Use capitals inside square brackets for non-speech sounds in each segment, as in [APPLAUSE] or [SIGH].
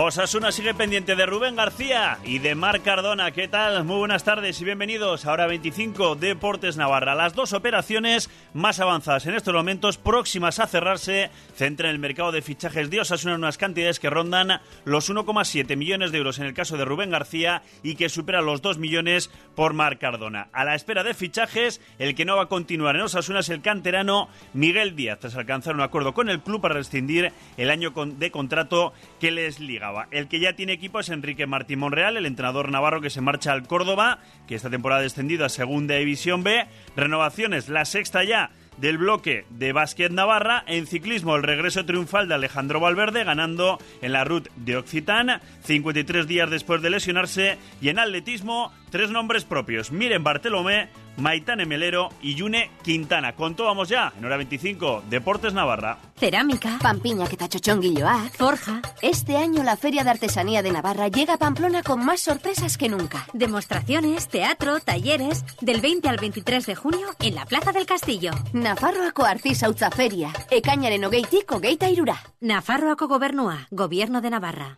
Osasuna sigue pendiente de Rubén García y de Marc Cardona. ¿Qué tal? Muy buenas tardes y bienvenidos a Hora 25 Deportes Navarra. Las dos operaciones más avanzadas en estos momentos, próximas a cerrarse, centran el mercado de fichajes de Osasuna en unas cantidades que rondan los 1,7 millones de euros en el caso de Rubén García y que supera los 2 millones por Marc Cardona. A la espera de fichajes, el que no va a continuar en Osasuna es el canterano Miguel Díaz, tras alcanzar un acuerdo con el club para rescindir el año de contrato que les liga. El que ya tiene equipo es Enrique Martín Monreal, el entrenador navarro que se marcha al Córdoba, que esta temporada ha a Segunda División B. Renovaciones, la sexta ya del bloque de básquet Navarra. En ciclismo, el regreso triunfal de Alejandro Valverde, ganando en la Ruta de Occitán, 53 días después de lesionarse. Y en atletismo, tres nombres propios: Miren Bartolomé, Maitane Melero y Yune Quintana. Con todo vamos ya, en hora 25, Deportes Navarra. Cerámica, Pampiña que Guilloac, Forja. Este año la Feria de Artesanía de Navarra llega a Pamplona con más sorpresas que nunca. Demostraciones, teatro, talleres, del 20 al 23 de junio en la Plaza del Castillo. Nafarroako Artisa Feria, ekainaren hogeitik hogeita irura. Nafarroako Gobernua, Gobierno de Navarra.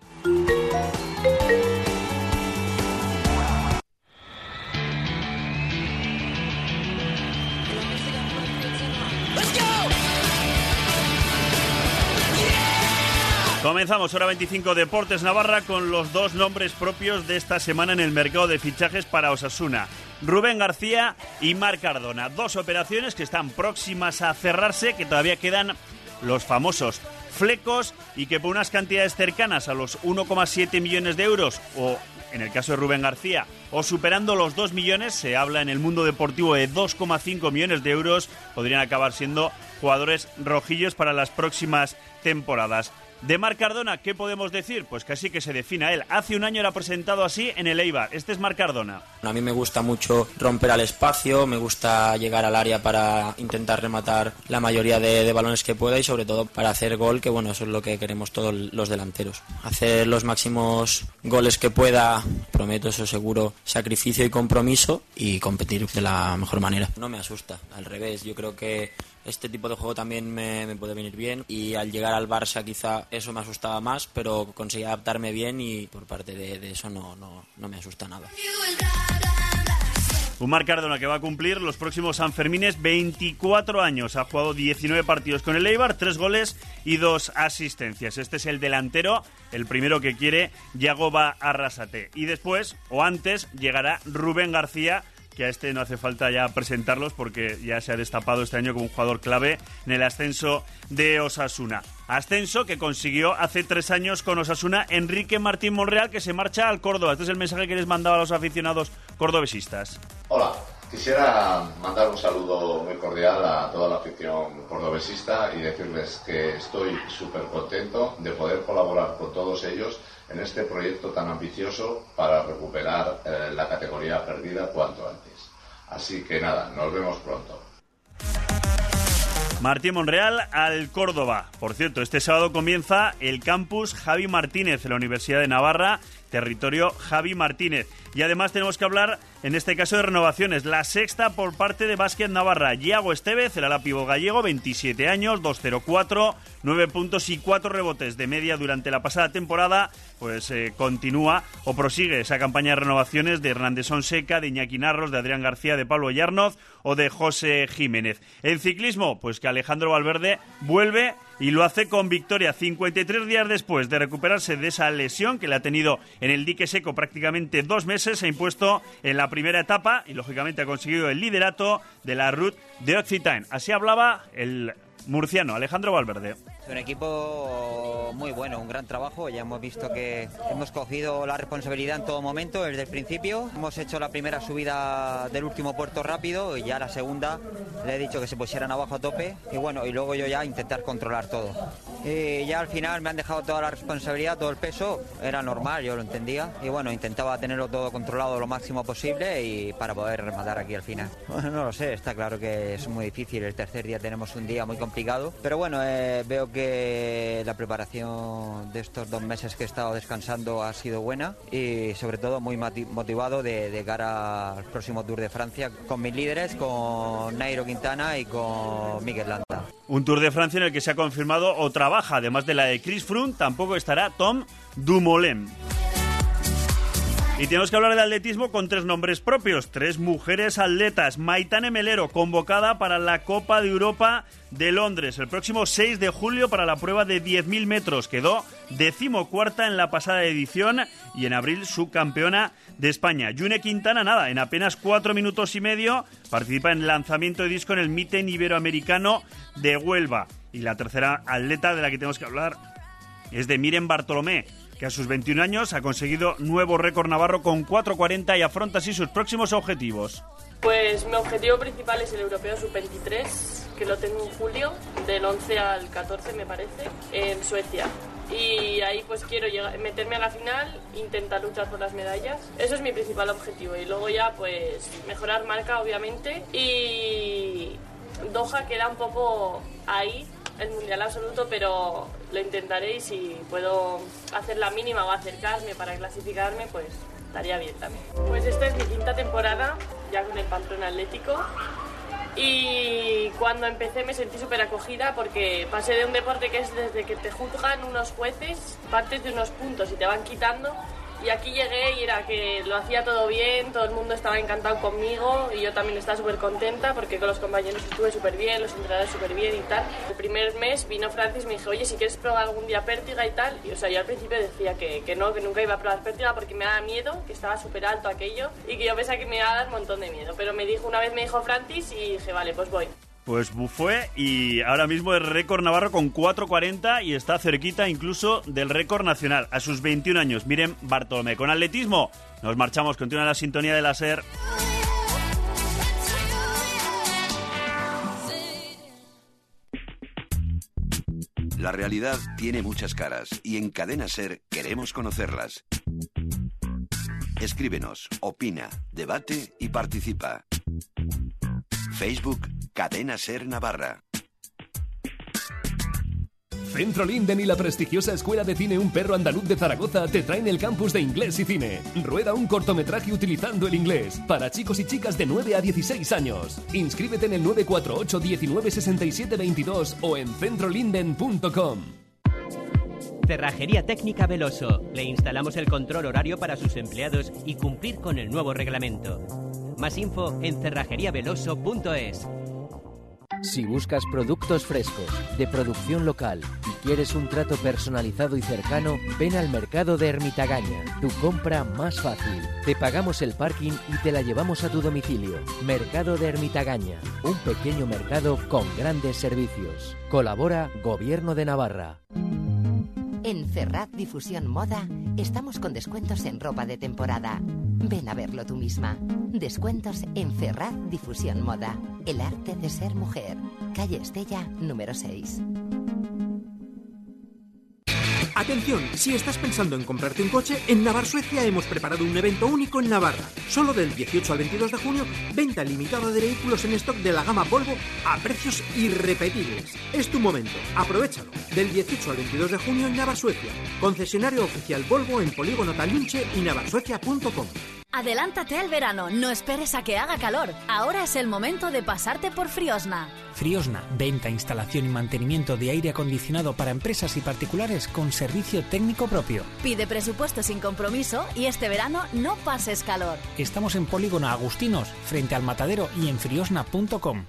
Comenzamos hora 25 Deportes Navarra con los dos nombres propios de esta semana en el mercado de fichajes para Osasuna. Rubén García y Marc Cardona. Dos operaciones que están próximas a cerrarse, que todavía quedan los famosos flecos y que por unas cantidades cercanas a los 1,7 millones de euros o en el caso de Rubén García o superando los 2 millones, se habla en el mundo deportivo de 2,5 millones de euros, podrían acabar siendo jugadores rojillos para las próximas temporadas. De Marc Cardona, ¿qué podemos decir? Pues casi que se defina él. Hace un año era presentado así en el Eibar. Este es Marc Cardona. A mí me gusta mucho romper al espacio, me gusta llegar al área para intentar rematar la mayoría de, balones que pueda y sobre todo para hacer gol, que bueno, eso es lo que queremos todos los delanteros. Hacer los máximos goles que pueda, prometo eso seguro, sacrificio y compromiso y competir de la mejor manera. No me asusta, al revés, yo creo que este tipo de juego también me, puede venir bien y al llegar al Barça quizá eso me asustaba más, pero conseguí adaptarme bien y por parte de, eso no, no, no me asusta nada. Un Cardona que va a cumplir los próximos Sanfermines 24 años. Ha jugado 19 partidos con el Eibar, 3 goles y 2 asistencias. Este es el delantero, el primero que quiere Yagoba Arrasate. Y después, o antes, llegará Rubén García que a este no hace falta ya presentarlos porque ya se ha destapado este año como un jugador clave en el ascenso de Osasuna. Ascenso que consiguió hace tres años con Osasuna Enrique Martín Monreal que se marcha al Córdoba. Este es el mensaje que les mandaba a los aficionados cordobesistas. Hola, quisiera mandar un saludo muy cordial a toda la afición cordobesista y decirles que estoy súper contento de poder colaborar con todos ellos en este proyecto tan ambicioso para recuperar eh, la categoría perdida cuanto antes. Así que nada, nos vemos pronto. Martín Monreal al Córdoba. Por cierto, este sábado comienza el campus Javi Martínez en la Universidad de Navarra territorio Javi Martínez. Y además tenemos que hablar, en este caso, de renovaciones. La sexta por parte de Básquet Navarra. Iago Estevez, el alapivo gallego, 27 años, 2-0-4, 9 puntos y 4 rebotes de media durante la pasada temporada. Pues eh, continúa o prosigue esa campaña de renovaciones de Hernández Sonseca, de Iñaki Narros, de Adrián García, de Pablo Yarnoz o de José Jiménez. En ciclismo, pues que Alejandro Valverde vuelve y lo hace con victoria 53 días después de recuperarse de esa lesión que le ha tenido en el dique seco prácticamente dos meses. Se ha impuesto en la primera etapa y lógicamente ha conseguido el liderato de la Route de Occitane. Así hablaba el murciano Alejandro Valverde. Un equipo muy bueno, un gran trabajo. Ya hemos visto que hemos cogido la responsabilidad en todo momento, desde el principio. Hemos hecho la primera subida del último puerto rápido y ya la segunda le he dicho que se pusieran abajo a tope. Y bueno, y luego yo ya intentar controlar todo. Y ya al final me han dejado toda la responsabilidad, todo el peso. Era normal, yo lo entendía. Y bueno, intentaba tenerlo todo controlado lo máximo posible y para poder rematar aquí al final. [LAUGHS] Bueno, no lo sé, está claro que es muy difícil. El tercer día tenemos un día muy complicado. Pero bueno, eh, veo que la preparación de estos dos meses que he estado descansando ha sido buena y sobre todo muy motivado de, cara al próximo Tour de Francia con mis líderes, con Nairo Quintana y con Miguel Landa. Un Tour de Francia en el que se ha confirmado otra baja, además de la de Chris Froome, tampoco estará Tom Dumoulin. Y tenemos que hablar de atletismo con tres nombres propios, tres mujeres atletas. Maitane Melero, convocada para la Copa de Europa de Londres el próximo 6 de julio para la prueba de 10.000 metros. Quedó decimocuarta en la pasada edición y en abril subcampeona de España. Yune Quintana, nada, en apenas cuatro minutos y medio participa en lanzamiento de disco en el Miten Iberoamericano de Huelva. Y la tercera atleta de la que tenemos que hablar es de Miren Bartolomé que a sus 21 años ha conseguido nuevo récord navarro con 4.40 y afronta así sus próximos objetivos. Pues mi objetivo principal es el Europeo Sub-23, que lo tengo en julio, del 11 al 14 me parece, en Suecia. Y ahí pues quiero meterme a la final, intentar luchar por las medallas. Eso es mi principal objetivo. Y luego ya pues mejorar marca obviamente. Y Doha queda un poco ahí, el mundial absoluto, pero lo intentaré y si puedo hacer la mínima o acercarme para clasificarme, pues estaría bien también. Pues esta es mi quinta temporada, ya con el Pamplona Atlético. Y cuando empecé me sentí súper acogida porque pasé de un deporte que es desde que te juzgan unos jueces, partes de unos puntos y te van quitando, y aquí llegué y era que lo hacía todo bien, todo el mundo estaba encantado conmigo y yo también estaba súper contenta porque con los compañeros estuve súper bien, los entrenadores súper bien y tal. El primer mes vino Francis y me dijo, oye, si quieres probar algún día pértiga y tal. Y o sea, yo al principio decía que, que no, que nunca iba a probar pértiga porque me daba miedo, que estaba súper alto aquello y que yo pensaba que me iba a dar un montón de miedo. Pero me dijo, una vez me dijo Francis y dije, vale, pues voy. Pues fue y ahora mismo es récord navarro con 4.40 y está cerquita incluso del récord nacional a sus 21 años. Miren Bartolomé, con atletismo nos marchamos, continúa la sintonía de la SER. La realidad tiene muchas caras y en Cadena Ser queremos conocerlas. Escríbenos, opina, debate y participa. Facebook Cadena Ser Navarra. Centro Linden y la prestigiosa Escuela de Cine Un Perro Andaluz de Zaragoza te traen el campus de inglés y cine. Rueda un cortometraje utilizando el inglés para chicos y chicas de 9 a 16 años. Inscríbete en el 948 19 67 22 o en centrolinden.com. Cerrajería Técnica Veloso. Le instalamos el control horario para sus empleados y cumplir con el nuevo reglamento. Más info en cerrajeriaveloso.es. Si buscas productos frescos, de producción local y quieres un trato personalizado y cercano, ven al mercado de Ermitagaña, tu compra más fácil. Te pagamos el parking y te la llevamos a tu domicilio. Mercado de Ermitagaña, un pequeño mercado con grandes servicios. Colabora Gobierno de Navarra. En Ferraz Difusión Moda estamos con descuentos en ropa de temporada. Ven a verlo tú misma. Descuentos en Ferraz Difusión Moda. El arte de ser mujer. Calle Estella, número 6. Atención, si estás pensando en comprarte un coche, en Navar Suecia hemos preparado un evento único en Navarra. Solo del 18 al 22 de junio, venta limitada de vehículos en stock de la gama Volvo a precios irrepetibles. Es tu momento, aprovechalo. Del 18 al 22 de junio en Navar Suecia. Concesionario oficial Volvo en Polígono Talunche y navarsuecia.com. Adelántate al verano, no esperes a que haga calor. Ahora es el momento de pasarte por Friosna. Friosna, venta, instalación y mantenimiento de aire acondicionado para empresas y particulares con servicio técnico propio. Pide presupuesto sin compromiso y este verano no pases calor. Estamos en Polígono Agustinos, frente al matadero y en friosna.com.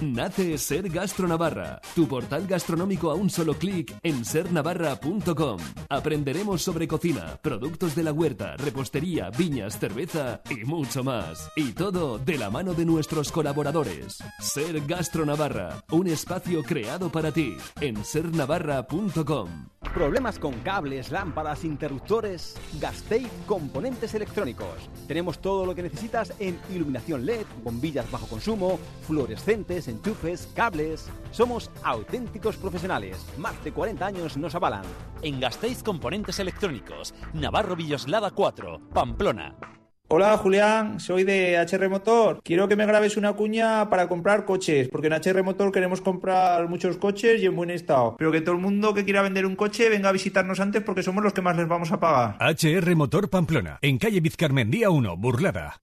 Nace Ser Gastro Navarra, tu portal gastronómico a un solo clic en sernavarra.com. Aprenderemos sobre cocina, productos de la huerta, repostería, viñas, cerveza y mucho más. Y todo de la mano de nuestros colaboradores. Ser Gastro Navarra, un espacio creado para ti en sernavarra.com. ¿Problemas con cables, lámparas, interruptores? Gasteiz Componentes Electrónicos. Tenemos todo lo que necesitas en iluminación LED, bombillas bajo consumo, fluorescentes, enchufes, cables. Somos auténticos profesionales. Más de 40 años nos avalan. En Gasteiz Componentes Electrónicos, Navarro Villoslada 4, Pamplona. Hola Julián, soy de HR Motor. Quiero que me grabes una cuña para comprar coches, porque en HR Motor queremos comprar muchos coches y en buen estado. Pero que todo el mundo que quiera vender un coche venga a visitarnos antes porque somos los que más les vamos a pagar. HR Motor Pamplona, en calle Vizcarmendía 1, Burlada.